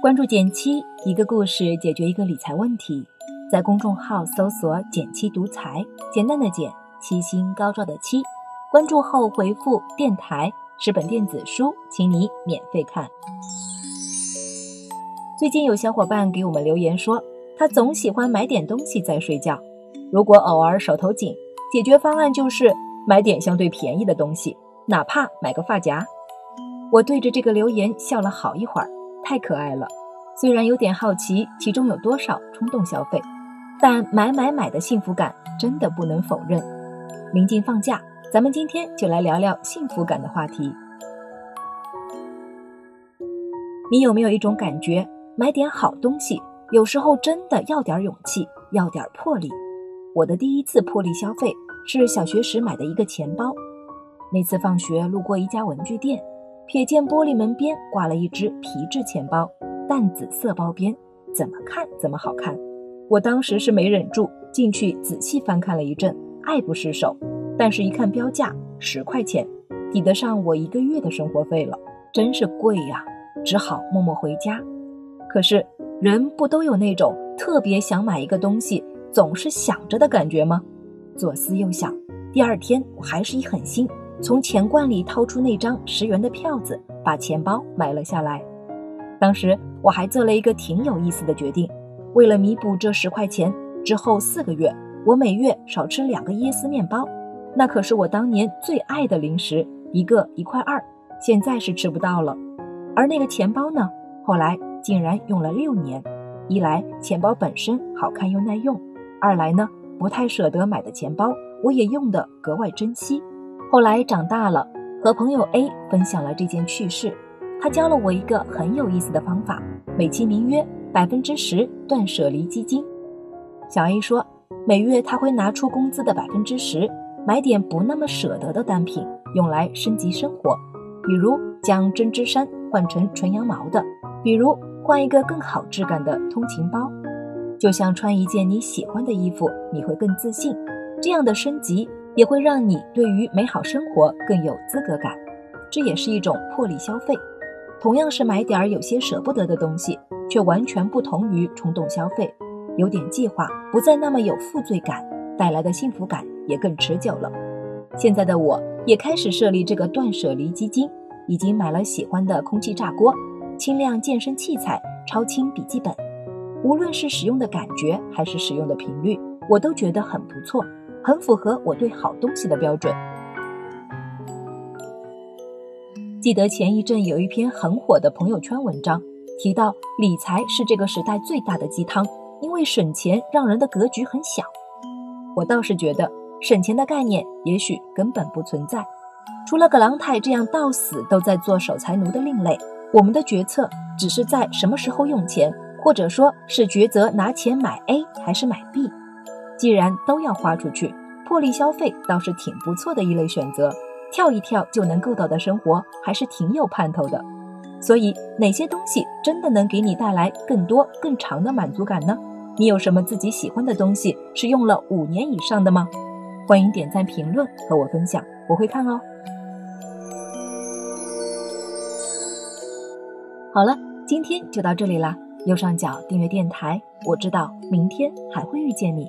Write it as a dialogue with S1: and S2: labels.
S1: 关注减七，一个故事解决一个理财问题。在公众号搜索“减七独裁，简单的简，七星高照的七。关注后回复“电台”，是本电子书，请你免费看。最近有小伙伴给我们留言说，他总喜欢买点东西再睡觉。如果偶尔手头紧，解决方案就是买点相对便宜的东西，哪怕买个发夹。我对着这个留言笑了好一会儿，太可爱了。虽然有点好奇其中有多少冲动消费，但买买买的幸福感真的不能否认。临近放假。咱们今天就来聊聊幸福感的话题。你有没有一种感觉，买点好东西，有时候真的要点勇气，要点魄力？我的第一次魄力消费是小学时买的一个钱包。那次放学路过一家文具店，瞥见玻璃门边挂了一只皮质钱包，淡紫色包边，怎么看怎么好看。我当时是没忍住，进去仔细翻看了一阵，爱不释手。但是，一看标价十块钱，抵得上我一个月的生活费了，真是贵呀！只好默默回家。可是，人不都有那种特别想买一个东西，总是想着的感觉吗？左思右想，第二天我还是一狠心，从钱罐里掏出那张十元的票子，把钱包买了下来。当时我还做了一个挺有意思的决定，为了弥补这十块钱，之后四个月我每月少吃两个椰丝面包。那可是我当年最爱的零食，一个一块二，现在是吃不到了。而那个钱包呢，后来竟然用了六年。一来钱包本身好看又耐用，二来呢不太舍得买的钱包，我也用得格外珍惜。后来长大了，和朋友 A 分享了这件趣事，他教了我一个很有意思的方法，美其名曰百分之十断舍离基金。小 A 说，每月他会拿出工资的百分之十。买点不那么舍得的单品，用来升级生活，比如将针织衫换成纯羊毛的，比如换一个更好质感的通勤包，就像穿一件你喜欢的衣服，你会更自信。这样的升级也会让你对于美好生活更有资格感，这也是一种魄力消费。同样是买点儿有些舍不得的东西，却完全不同于冲动消费。有点计划，不再那么有负罪感，带来的幸福感。也更持久了。现在的我也开始设立这个断舍离基金，已经买了喜欢的空气炸锅、轻量健身器材、超轻笔记本。无论是使用的感觉还是使用的频率，我都觉得很不错，很符合我对好东西的标准。记得前一阵有一篇很火的朋友圈文章，提到理财是这个时代最大的鸡汤，因为省钱让人的格局很小。我倒是觉得。省钱的概念也许根本不存在，除了葛朗泰这样到死都在做守财奴的另类，我们的决策只是在什么时候用钱，或者说是抉择拿钱买 A 还是买 B。既然都要花出去，破例消费倒是挺不错的一类选择，跳一跳就能够到的生活还是挺有盼头的。所以，哪些东西真的能给你带来更多更长的满足感呢？你有什么自己喜欢的东西是用了五年以上的吗？欢迎点赞评论和我分享，我会看哦。好了，今天就到这里啦。右上角订阅电台，我知道明天还会遇见你。